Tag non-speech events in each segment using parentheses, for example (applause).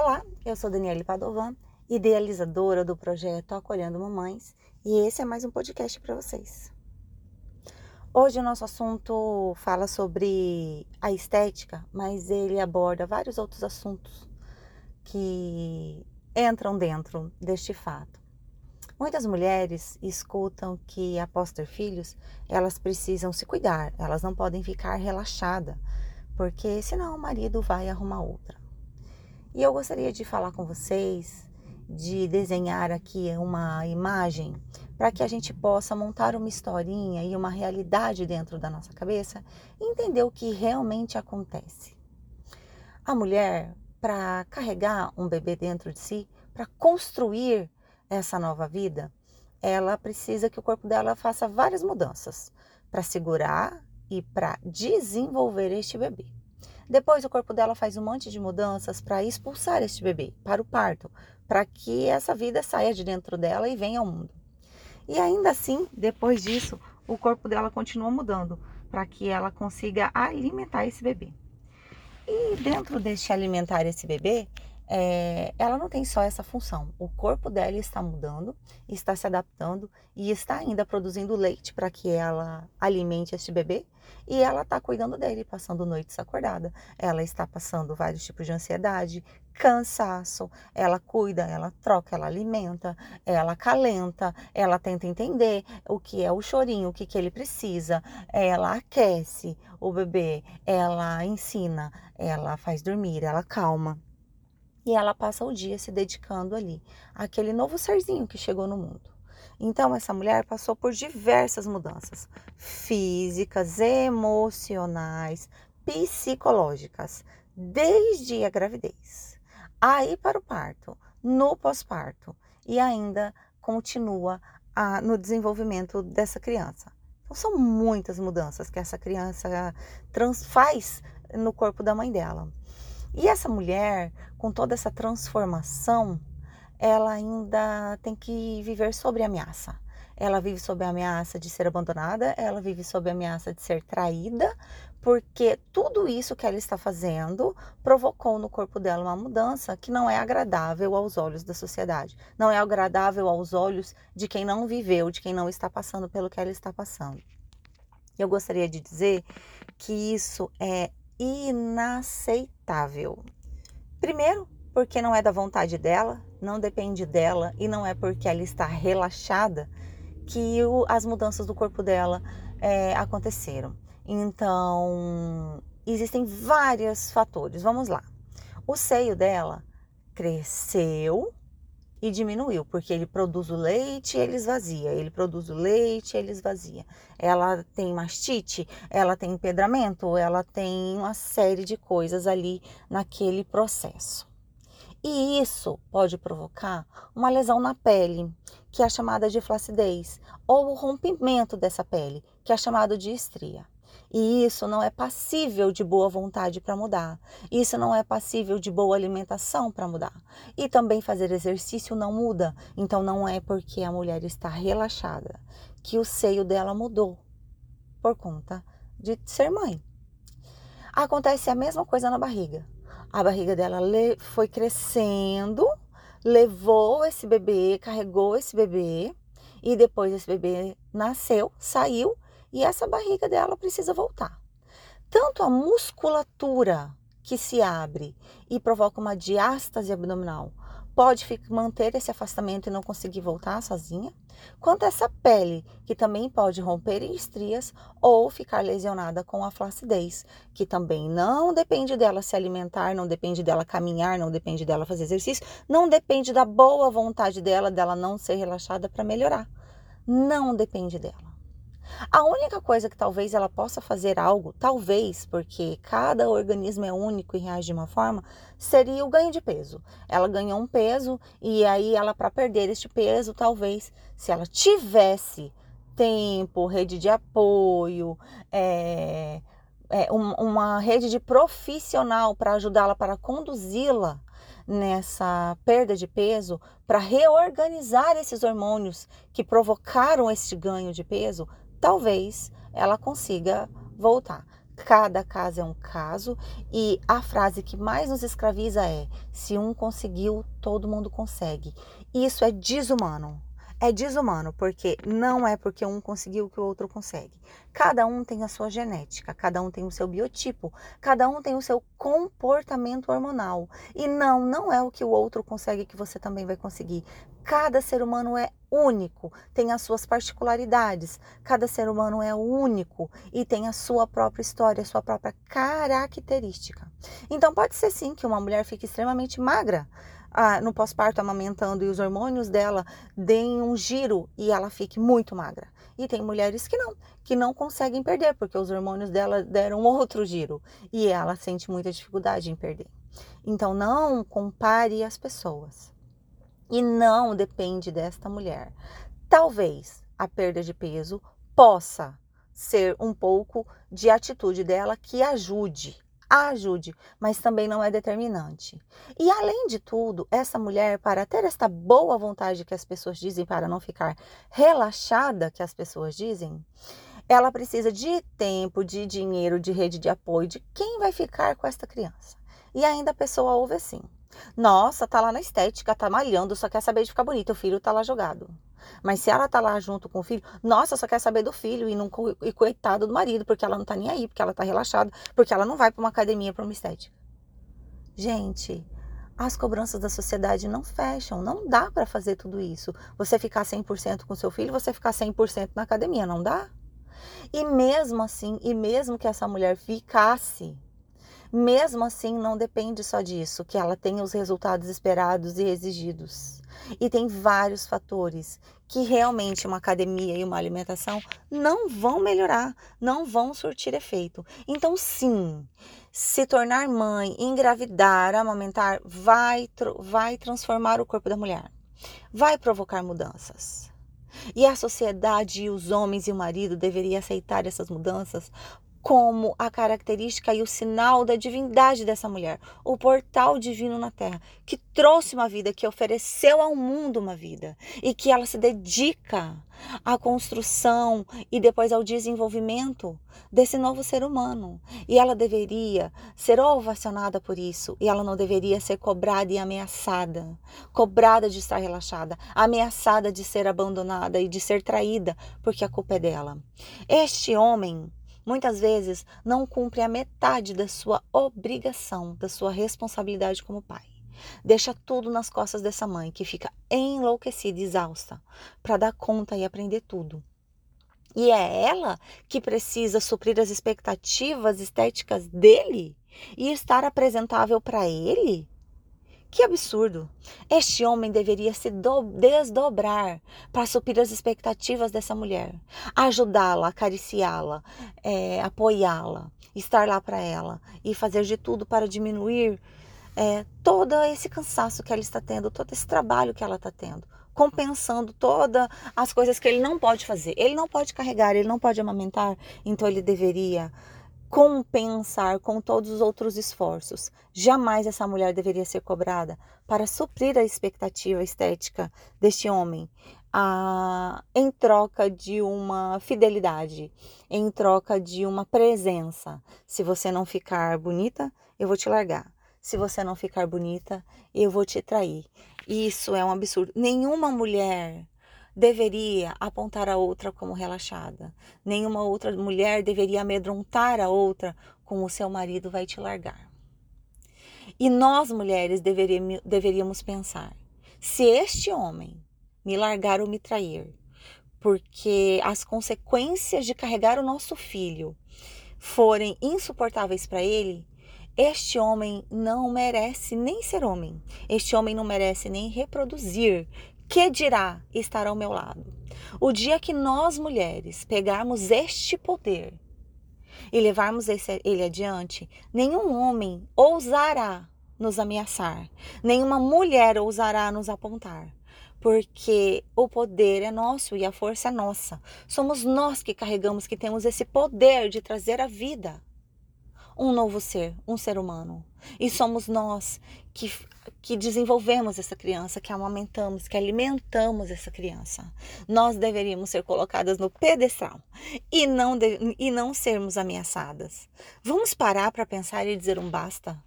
Olá, eu sou Daniele Padovan, idealizadora do projeto Acolhendo Mamães, e esse é mais um podcast para vocês. Hoje o nosso assunto fala sobre a estética, mas ele aborda vários outros assuntos que entram dentro deste fato. Muitas mulheres escutam que após ter filhos, elas precisam se cuidar, elas não podem ficar relaxadas, porque senão o marido vai arrumar outra. E eu gostaria de falar com vocês, de desenhar aqui uma imagem para que a gente possa montar uma historinha e uma realidade dentro da nossa cabeça e entender o que realmente acontece. A mulher, para carregar um bebê dentro de si, para construir essa nova vida, ela precisa que o corpo dela faça várias mudanças para segurar e para desenvolver este bebê. Depois o corpo dela faz um monte de mudanças para expulsar este bebê para o parto, para que essa vida saia de dentro dela e venha ao mundo. E ainda assim, depois disso, o corpo dela continua mudando para que ela consiga alimentar esse bebê. E dentro deste alimentar esse bebê, é, ela não tem só essa função. O corpo dela está mudando, está se adaptando e está ainda produzindo leite para que ela alimente este bebê. E ela está cuidando dele, passando noites acordada. Ela está passando vários tipos de ansiedade, cansaço. Ela cuida, ela troca, ela alimenta, ela calenta, ela tenta entender o que é o chorinho, o que, que ele precisa. Ela aquece o bebê, ela ensina, ela faz dormir, ela calma e ela passa o dia se dedicando ali àquele novo serzinho que chegou no mundo. Então, essa mulher passou por diversas mudanças físicas, emocionais, psicológicas, desde a gravidez, aí para o parto, no pós-parto e ainda continua a, no desenvolvimento dessa criança. Então, são muitas mudanças que essa criança trans, faz no corpo da mãe dela. E essa mulher, com toda essa transformação, ela ainda tem que viver sob ameaça. Ela vive sob a ameaça de ser abandonada, ela vive sob a ameaça de ser traída, porque tudo isso que ela está fazendo provocou no corpo dela uma mudança que não é agradável aos olhos da sociedade, não é agradável aos olhos de quem não viveu, de quem não está passando pelo que ela está passando. Eu gostaria de dizer que isso é inaceitável. Primeiro, porque não é da vontade dela, não depende dela e não é porque ela está relaxada que o, as mudanças do corpo dela é, aconteceram. Então, existem vários fatores. Vamos lá. O seio dela cresceu e diminuiu, porque ele produz o leite e ele esvazia, ele produz o leite e ele esvazia. Ela tem mastite, ela tem empedramento, ela tem uma série de coisas ali naquele processo. E isso pode provocar uma lesão na pele, que é chamada de flacidez, ou o rompimento dessa pele, que é chamado de estria. E isso não é passível de boa vontade para mudar. Isso não é passível de boa alimentação para mudar. E também fazer exercício não muda. Então não é porque a mulher está relaxada que o seio dela mudou por conta de ser mãe. Acontece a mesma coisa na barriga. A barriga dela foi crescendo, levou esse bebê, carregou esse bebê e depois esse bebê nasceu, saiu e essa barriga dela precisa voltar. Tanto a musculatura que se abre e provoca uma diástase abdominal pode manter esse afastamento e não conseguir voltar sozinha, quanto essa pele, que também pode romper em estrias ou ficar lesionada com a flacidez, que também não depende dela se alimentar, não depende dela caminhar, não depende dela fazer exercício, não depende da boa vontade dela, dela não ser relaxada para melhorar. Não depende dela. A única coisa que talvez ela possa fazer algo, talvez, porque cada organismo é único e reage de uma forma, seria o ganho de peso. Ela ganhou um peso e aí ela para perder este peso, talvez, se ela tivesse tempo, rede de apoio, é, é, uma rede de profissional para ajudá-la, para conduzi-la nessa perda de peso, para reorganizar esses hormônios que provocaram este ganho de peso, talvez ela consiga voltar. Cada caso é um caso e a frase que mais nos escraviza é: se um conseguiu, todo mundo consegue. Isso é desumano. É desumano, porque não é porque um conseguiu que o outro consegue. Cada um tem a sua genética, cada um tem o seu biotipo, cada um tem o seu comportamento hormonal. E não, não é o que o outro consegue que você também vai conseguir. Cada ser humano é único, tem as suas particularidades. Cada ser humano é único e tem a sua própria história, a sua própria característica. Então pode ser sim que uma mulher fique extremamente magra ah, no pós-parto amamentando e os hormônios dela deem um giro e ela fique muito magra. E tem mulheres que não, que não conseguem perder porque os hormônios dela deram outro giro e ela sente muita dificuldade em perder. Então não compare as pessoas e não depende desta mulher. Talvez a perda de peso possa ser um pouco de atitude dela que ajude, ajude, mas também não é determinante. E além de tudo, essa mulher, para ter esta boa vontade que as pessoas dizem, para não ficar relaxada que as pessoas dizem, ela precisa de tempo, de dinheiro, de rede de apoio, de quem vai ficar com esta criança. E ainda a pessoa ouve assim: nossa, tá lá na estética, tá malhando, só quer saber de ficar bonita. O filho tá lá jogado. Mas se ela tá lá junto com o filho, nossa, só quer saber do filho e, não, e coitado do marido, porque ela não tá nem aí, porque ela tá relaxada, porque ela não vai para uma academia, para uma estética. Gente, as cobranças da sociedade não fecham, não dá para fazer tudo isso. Você ficar 100% com seu filho, você ficar 100% na academia, não dá? E mesmo assim, e mesmo que essa mulher ficasse mesmo assim, não depende só disso, que ela tenha os resultados esperados e exigidos. E tem vários fatores que realmente uma academia e uma alimentação não vão melhorar, não vão surtir efeito. Então, sim, se tornar mãe, engravidar, amamentar, vai, vai transformar o corpo da mulher, vai provocar mudanças. E a sociedade os homens e o marido deveriam aceitar essas mudanças como a característica e o sinal da divindade dessa mulher, o portal divino na terra, que trouxe uma vida, que ofereceu ao mundo uma vida e que ela se dedica à construção e depois ao desenvolvimento desse novo ser humano. E ela deveria ser ovacionada por isso, e ela não deveria ser cobrada e ameaçada, cobrada de estar relaxada, ameaçada de ser abandonada e de ser traída, porque a culpa é dela. Este homem muitas vezes não cumpre a metade da sua obrigação, da sua responsabilidade como pai. Deixa tudo nas costas dessa mãe que fica enlouquecida, exausta, para dar conta e aprender tudo. E é ela que precisa suprir as expectativas estéticas dele e estar apresentável para ele? Que absurdo! Este homem deveria se desdobrar para suprir as expectativas dessa mulher, ajudá-la, acariciá-la, é, apoiá-la, estar lá para ela e fazer de tudo para diminuir é, todo esse cansaço que ela está tendo, todo esse trabalho que ela está tendo, compensando todas as coisas que ele não pode fazer. Ele não pode carregar, ele não pode amamentar, então ele deveria compensar com todos os outros esforços. Jamais essa mulher deveria ser cobrada para suprir a expectativa estética deste homem, a, em troca de uma fidelidade, em troca de uma presença. Se você não ficar bonita, eu vou te largar. Se você não ficar bonita, eu vou te trair. Isso é um absurdo. Nenhuma mulher deveria apontar a outra como relaxada. Nenhuma outra mulher deveria amedrontar a outra com o seu marido vai te largar. E nós mulheres deveríamos, deveríamos pensar: se este homem me largar ou me trair, porque as consequências de carregar o nosso filho forem insuportáveis para ele, este homem não merece nem ser homem. Este homem não merece nem reproduzir, que dirá estar ao meu lado? O dia que nós mulheres pegarmos este poder e levarmos esse, ele adiante, nenhum homem ousará nos ameaçar, nenhuma mulher ousará nos apontar, porque o poder é nosso e a força é nossa. Somos nós que carregamos, que temos esse poder de trazer à vida um novo ser, um ser humano. E somos nós que, que desenvolvemos essa criança, que amamentamos, que alimentamos essa criança. Nós deveríamos ser colocadas no pedestal e não, de, e não sermos ameaçadas. Vamos parar para pensar e dizer um basta.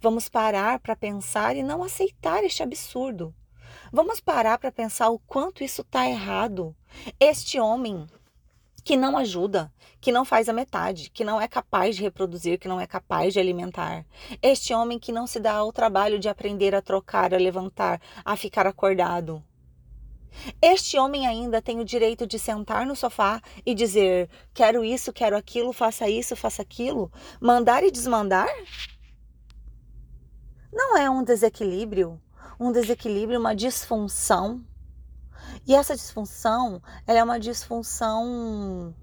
Vamos parar para pensar e não aceitar este absurdo. Vamos parar para pensar o quanto isso está errado. Este homem que não ajuda, que não faz a metade, que não é capaz de reproduzir, que não é capaz de alimentar. Este homem que não se dá ao trabalho de aprender a trocar, a levantar, a ficar acordado. Este homem ainda tem o direito de sentar no sofá e dizer: quero isso, quero aquilo, faça isso, faça aquilo, mandar e desmandar? Não é um desequilíbrio, um desequilíbrio, uma disfunção e essa disfunção, ela é uma disfunção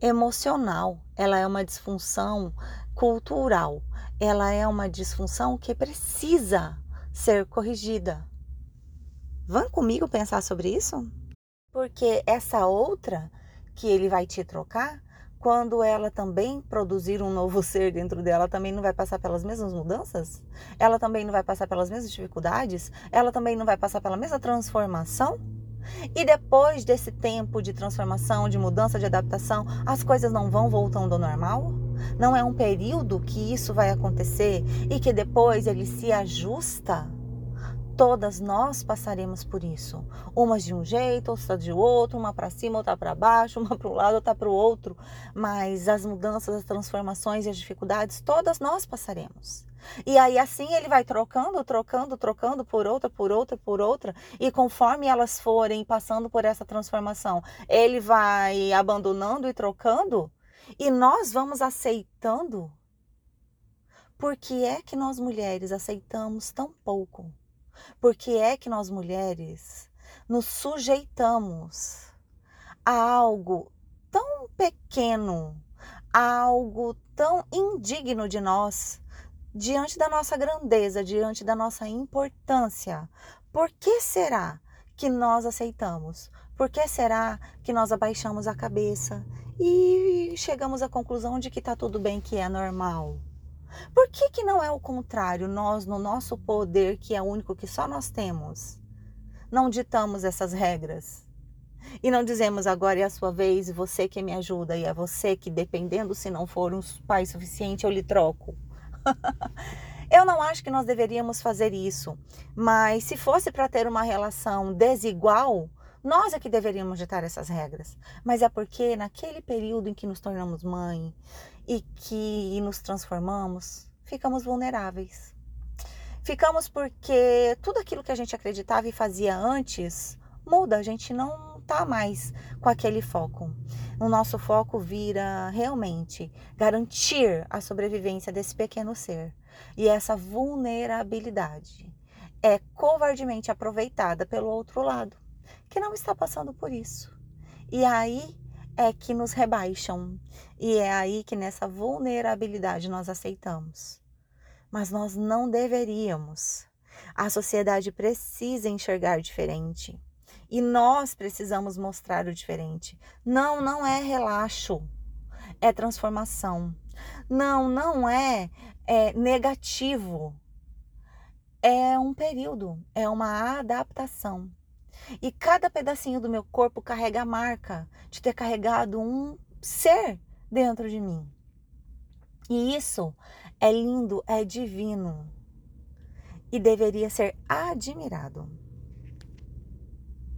emocional, ela é uma disfunção cultural, ela é uma disfunção que precisa ser corrigida. Vão comigo pensar sobre isso? Porque essa outra que ele vai te trocar, quando ela também produzir um novo (laughs) ser dentro dela, também não vai passar pelas mesmas mudanças? Ela também não vai passar pelas mesmas dificuldades? Ela também não vai passar pela mesma transformação? E depois desse tempo de transformação, de mudança, de adaptação, as coisas não vão voltando ao normal? Não é um período que isso vai acontecer e que depois ele se ajusta? Todas nós passaremos por isso. Umas de um jeito, outras de outro, uma para cima, outra para baixo, (laughs) uma para um lado, outra para o outro. Mas as mudanças, as transformações e as dificuldades, todas nós passaremos. E aí assim ele vai trocando, trocando, trocando por outra, por outra, por outra, e conforme elas forem passando por essa transformação, ele vai abandonando e trocando, e nós vamos aceitando. Por que é que nós mulheres aceitamos tão pouco? Por que é que nós mulheres nos sujeitamos a algo tão pequeno, a algo tão indigno de nós, diante da nossa grandeza, diante da nossa importância, por que será que nós aceitamos? Por que será que nós abaixamos a cabeça e chegamos à conclusão de que está tudo bem, que é normal? Por que, que não é o contrário? Nós, no nosso poder, que é único que só nós temos, não ditamos essas regras? E não dizemos agora é a sua vez, você que me ajuda, e é você que, dependendo se não for um pai suficiente, eu lhe troco. (laughs) Eu não acho que nós deveríamos fazer isso, mas se fosse para ter uma relação desigual, nós é que deveríamos ditar essas regras. Mas é porque naquele período em que nos tornamos mãe e que nos transformamos, ficamos vulneráveis. Ficamos porque tudo aquilo que a gente acreditava e fazia antes muda, a gente não tá mais com aquele foco. O nosso foco vira realmente garantir a sobrevivência desse pequeno ser. E essa vulnerabilidade é covardemente aproveitada pelo outro lado, que não está passando por isso. E aí é que nos rebaixam. E é aí que nessa vulnerabilidade nós aceitamos. Mas nós não deveríamos. A sociedade precisa enxergar diferente. E nós precisamos mostrar o diferente. Não, não é relaxo, é transformação. Não, não é, é negativo. É um período, é uma adaptação. E cada pedacinho do meu corpo carrega a marca de ter carregado um ser dentro de mim. E isso é lindo, é divino e deveria ser admirado.